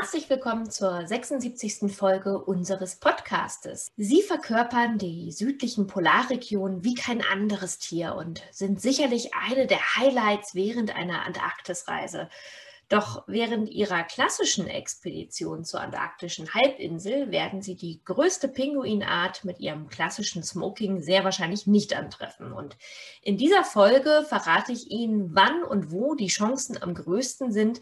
Herzlich willkommen zur 76. Folge unseres Podcastes. Sie verkörpern die südlichen Polarregionen wie kein anderes Tier und sind sicherlich eine der Highlights während einer Antarktisreise. Doch während ihrer klassischen Expedition zur antarktischen Halbinsel werden sie die größte Pinguinart mit ihrem klassischen Smoking sehr wahrscheinlich nicht antreffen. Und in dieser Folge verrate ich Ihnen, wann und wo die Chancen am größten sind,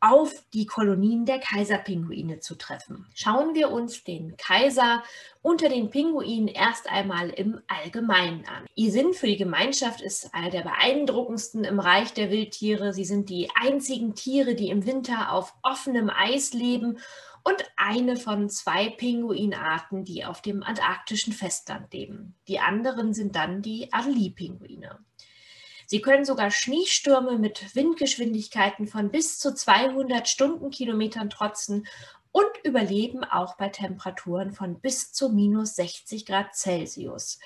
auf die Kolonien der Kaiserpinguine zu treffen. Schauen wir uns den Kaiser unter den Pinguinen erst einmal im Allgemeinen an. Ihr Sinn für die Gemeinschaft ist einer der beeindruckendsten im Reich der Wildtiere. Sie sind die einzigen Tiere, die im Winter auf offenem Eis leben und eine von zwei Pinguinarten, die auf dem antarktischen Festland leben. Die anderen sind dann die Adelie-Pinguine. Sie können sogar Schneestürme mit Windgeschwindigkeiten von bis zu 200 Stundenkilometern trotzen und überleben auch bei Temperaturen von bis zu minus 60 Grad Celsius.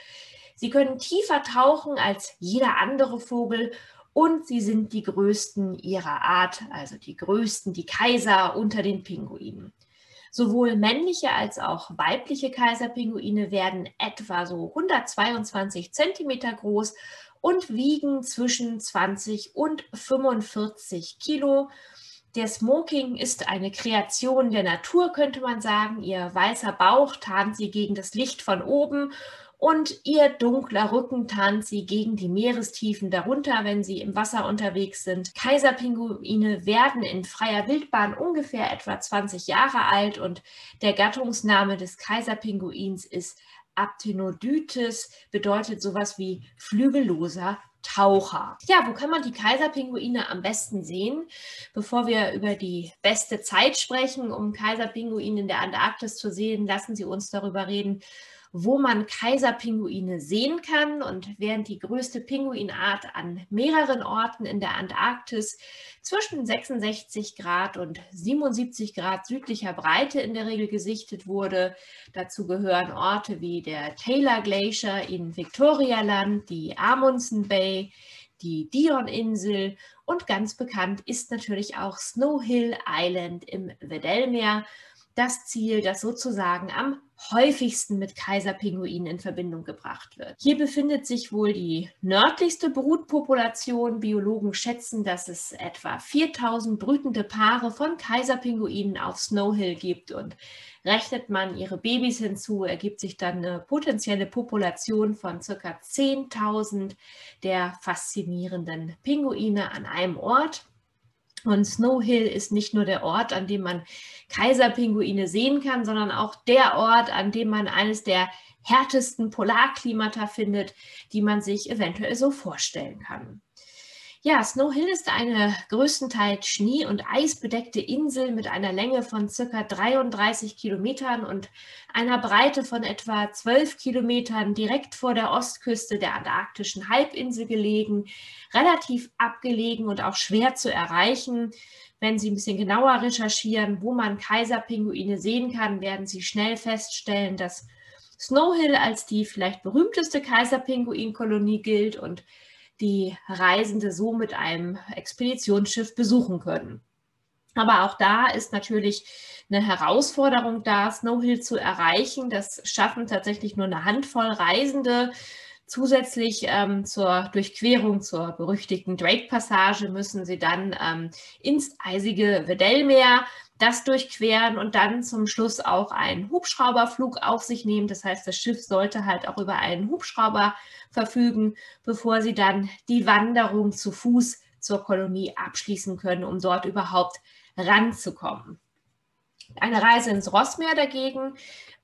Sie können tiefer tauchen als jeder andere Vogel und sie sind die größten ihrer Art, also die größten, die Kaiser unter den Pinguinen. Sowohl männliche als auch weibliche Kaiserpinguine werden etwa so 122 Zentimeter groß und wiegen zwischen 20 und 45 Kilo. Der Smoking ist eine Kreation der Natur, könnte man sagen. Ihr weißer Bauch tarnt sie gegen das Licht von oben und ihr dunkler Rücken tarnt sie gegen die Meerestiefen darunter, wenn sie im Wasser unterwegs sind. Kaiserpinguine werden in freier Wildbahn ungefähr etwa 20 Jahre alt und der Gattungsname des Kaiserpinguins ist Aptenodytes bedeutet sowas wie flügelloser Taucher. Ja, wo kann man die Kaiserpinguine am besten sehen? Bevor wir über die beste Zeit sprechen, um Kaiserpinguine in der Antarktis zu sehen, lassen Sie uns darüber reden, wo man Kaiserpinguine sehen kann. Und während die größte Pinguinart an mehreren Orten in der Antarktis zwischen 66 Grad und 77 Grad südlicher Breite in der Regel gesichtet wurde, dazu gehören Orte wie der Taylor Glacier in Victorialand, die Amundsen Bay, die Dion-Insel und ganz bekannt ist natürlich auch Snow Hill Island im Weddellmeer, das Ziel, das sozusagen am häufigsten mit Kaiserpinguinen in Verbindung gebracht wird. Hier befindet sich wohl die nördlichste Brutpopulation. Biologen schätzen, dass es etwa 4000 brütende Paare von Kaiserpinguinen auf Snow Hill gibt und rechnet man ihre Babys hinzu, ergibt sich dann eine potenzielle Population von ca. 10.000 der faszinierenden Pinguine an einem Ort. Und Snow Hill ist nicht nur der Ort, an dem man Kaiserpinguine sehen kann, sondern auch der Ort, an dem man eines der härtesten Polarklimata findet, die man sich eventuell so vorstellen kann. Ja, Snow Hill ist eine größtenteils Schnee- und eisbedeckte Insel mit einer Länge von circa 33 Kilometern und einer Breite von etwa 12 Kilometern direkt vor der Ostküste der antarktischen Halbinsel gelegen, relativ abgelegen und auch schwer zu erreichen. Wenn Sie ein bisschen genauer recherchieren, wo man Kaiserpinguine sehen kann, werden Sie schnell feststellen, dass Snow Hill als die vielleicht berühmteste Kaiserpinguinkolonie gilt und die Reisende so mit einem Expeditionsschiff besuchen können. Aber auch da ist natürlich eine Herausforderung da, Snow Hill zu erreichen. Das schaffen tatsächlich nur eine Handvoll Reisende. Zusätzlich ähm, zur Durchquerung zur berüchtigten Drake-Passage müssen sie dann ähm, ins eisige Weddellmeer das durchqueren und dann zum Schluss auch einen Hubschrauberflug auf sich nehmen. Das heißt, das Schiff sollte halt auch über einen Hubschrauber verfügen, bevor sie dann die Wanderung zu Fuß zur Kolonie abschließen können, um dort überhaupt ranzukommen. Eine Reise ins Rossmeer dagegen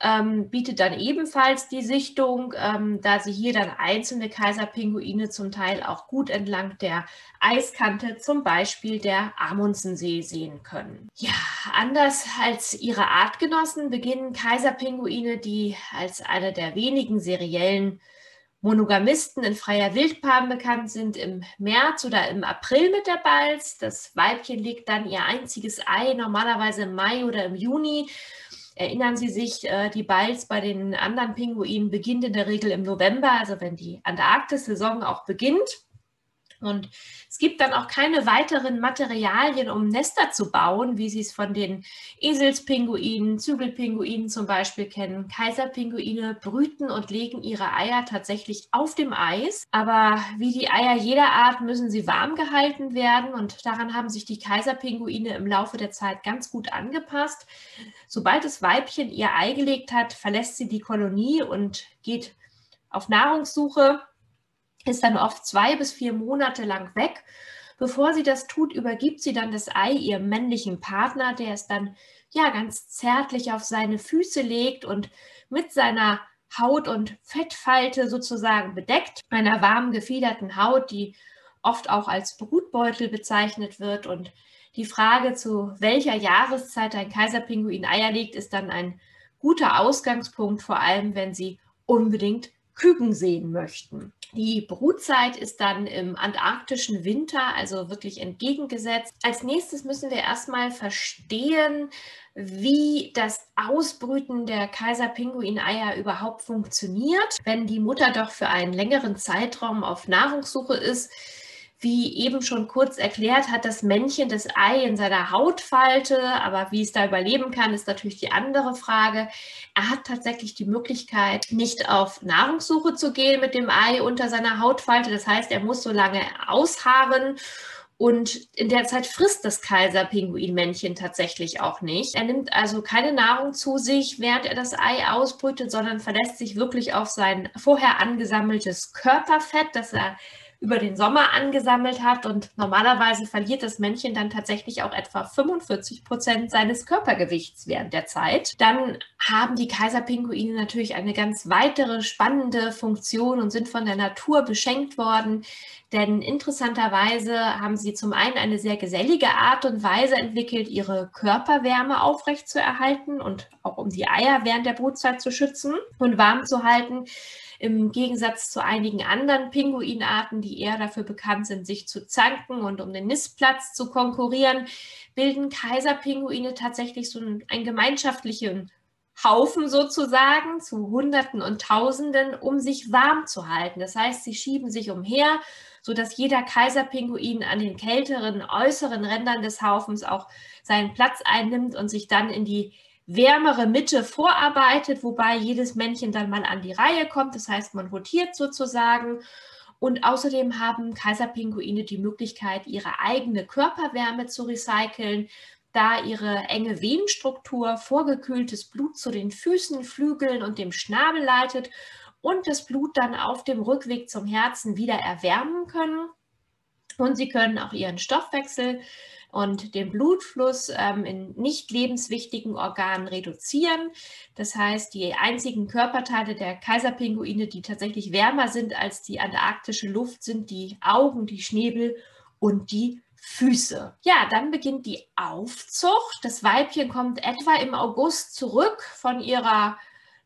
ähm, bietet dann ebenfalls die Sichtung, ähm, da sie hier dann einzelne Kaiserpinguine zum Teil auch gut entlang der Eiskante, zum Beispiel der Amundsensee, sehen können. Ja, anders als ihre Artgenossen beginnen Kaiserpinguine, die als eine der wenigen seriellen Monogamisten in freier Wildbahn bekannt sind, im März oder im April mit der Balz. Das Weibchen legt dann ihr einziges Ei, normalerweise im Mai oder im Juni. Erinnern Sie sich, äh, die Balz bei den anderen Pinguinen beginnt in der Regel im November, also wenn die Antarktis-Saison auch beginnt. Und es gibt dann auch keine weiteren Materialien, um Nester zu bauen, wie Sie es von den Eselspinguinen, Zügelpinguinen zum Beispiel kennen. Kaiserpinguine brüten und legen ihre Eier tatsächlich auf dem Eis. Aber wie die Eier jeder Art müssen sie warm gehalten werden und daran haben sich die Kaiserpinguine im Laufe der Zeit ganz gut angepasst. Sobald das Weibchen ihr Ei gelegt hat, verlässt sie die Kolonie und geht auf Nahrungssuche ist dann oft zwei bis vier Monate lang weg. Bevor sie das tut, übergibt sie dann das Ei ihrem männlichen Partner, der es dann ja ganz zärtlich auf seine Füße legt und mit seiner Haut- und Fettfalte sozusagen bedeckt, einer warmen gefiederten Haut, die oft auch als Brutbeutel bezeichnet wird. Und die Frage, zu welcher Jahreszeit ein Kaiserpinguin Eier legt, ist dann ein guter Ausgangspunkt, vor allem wenn sie unbedingt Küken sehen möchten. Die Brutzeit ist dann im antarktischen Winter, also wirklich entgegengesetzt. Als nächstes müssen wir erstmal verstehen, wie das Ausbrüten der Kaiserpinguineier überhaupt funktioniert. Wenn die Mutter doch für einen längeren Zeitraum auf Nahrungssuche ist, wie eben schon kurz erklärt, hat das Männchen das Ei in seiner Hautfalte, aber wie es da überleben kann, ist natürlich die andere Frage. Er hat tatsächlich die Möglichkeit, nicht auf Nahrungssuche zu gehen mit dem Ei unter seiner Hautfalte. Das heißt, er muss so lange ausharren und in der Zeit frisst das Kaiserpinguinmännchen tatsächlich auch nicht. Er nimmt also keine Nahrung zu sich, während er das Ei ausbrütet, sondern verlässt sich wirklich auf sein vorher angesammeltes Körperfett, das er über den Sommer angesammelt hat. Und normalerweise verliert das Männchen dann tatsächlich auch etwa 45 Prozent seines Körpergewichts während der Zeit. Dann haben die Kaiserpinguine natürlich eine ganz weitere spannende Funktion und sind von der Natur beschenkt worden. Denn interessanterweise haben sie zum einen eine sehr gesellige Art und Weise entwickelt, ihre Körperwärme aufrechtzuerhalten und auch um die Eier während der Brutzeit zu schützen und warm zu halten. Im Gegensatz zu einigen anderen Pinguinarten, die eher dafür bekannt sind, sich zu zanken und um den Nistplatz zu konkurrieren, bilden Kaiserpinguine tatsächlich so einen, einen gemeinschaftlichen Haufen sozusagen zu Hunderten und Tausenden, um sich warm zu halten. Das heißt, sie schieben sich umher, sodass jeder Kaiserpinguin an den kälteren äußeren Rändern des Haufens auch seinen Platz einnimmt und sich dann in die wärmere Mitte vorarbeitet, wobei jedes Männchen dann mal an die Reihe kommt. Das heißt, man rotiert sozusagen. Und außerdem haben Kaiserpinguine die Möglichkeit, ihre eigene Körperwärme zu recyceln, da ihre enge Venenstruktur vorgekühltes Blut zu den Füßen, Flügeln und dem Schnabel leitet und das Blut dann auf dem Rückweg zum Herzen wieder erwärmen können. Und sie können auch ihren Stoffwechsel und den Blutfluss ähm, in nicht lebenswichtigen Organen reduzieren. Das heißt, die einzigen Körperteile der Kaiserpinguine, die tatsächlich wärmer sind als die antarktische Luft, sind die Augen, die Schnäbel und die Füße. Ja, dann beginnt die Aufzucht. Das Weibchen kommt etwa im August zurück von ihrer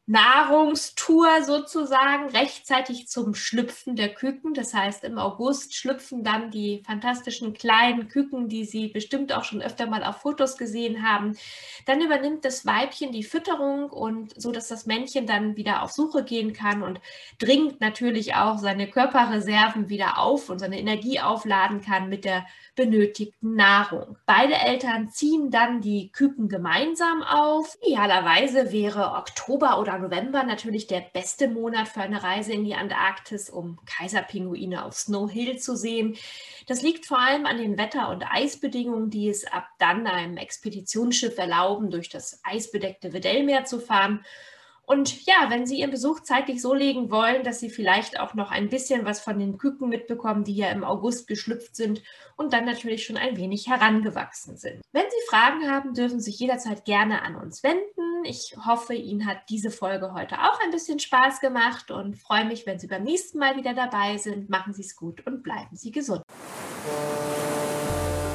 Nahrungstour sozusagen rechtzeitig zum Schlüpfen der Küken. Das heißt, im August schlüpfen dann die fantastischen kleinen Küken, die Sie bestimmt auch schon öfter mal auf Fotos gesehen haben. Dann übernimmt das Weibchen die Fütterung und so, dass das Männchen dann wieder auf Suche gehen kann und dringend natürlich auch seine Körperreserven wieder auf und seine Energie aufladen kann mit der benötigten Nahrung. Beide Eltern ziehen dann die Küken gemeinsam auf. Idealerweise wäre Oktober oder November natürlich der beste Monat für eine Reise in die Antarktis, um Kaiserpinguine auf Snow Hill zu sehen. Das liegt vor allem an den Wetter- und Eisbedingungen, die es ab dann einem Expeditionsschiff erlauben, durch das eisbedeckte Weddellmeer zu fahren. Und ja, wenn Sie Ihren Besuch zeitlich so legen wollen, dass Sie vielleicht auch noch ein bisschen was von den Küken mitbekommen, die ja im August geschlüpft sind und dann natürlich schon ein wenig herangewachsen sind. Wenn Sie Fragen haben, dürfen Sie sich jederzeit gerne an uns wenden. Ich hoffe, Ihnen hat diese Folge heute auch ein bisschen Spaß gemacht und freue mich, wenn Sie beim nächsten Mal wieder dabei sind. Machen Sie es gut und bleiben Sie gesund.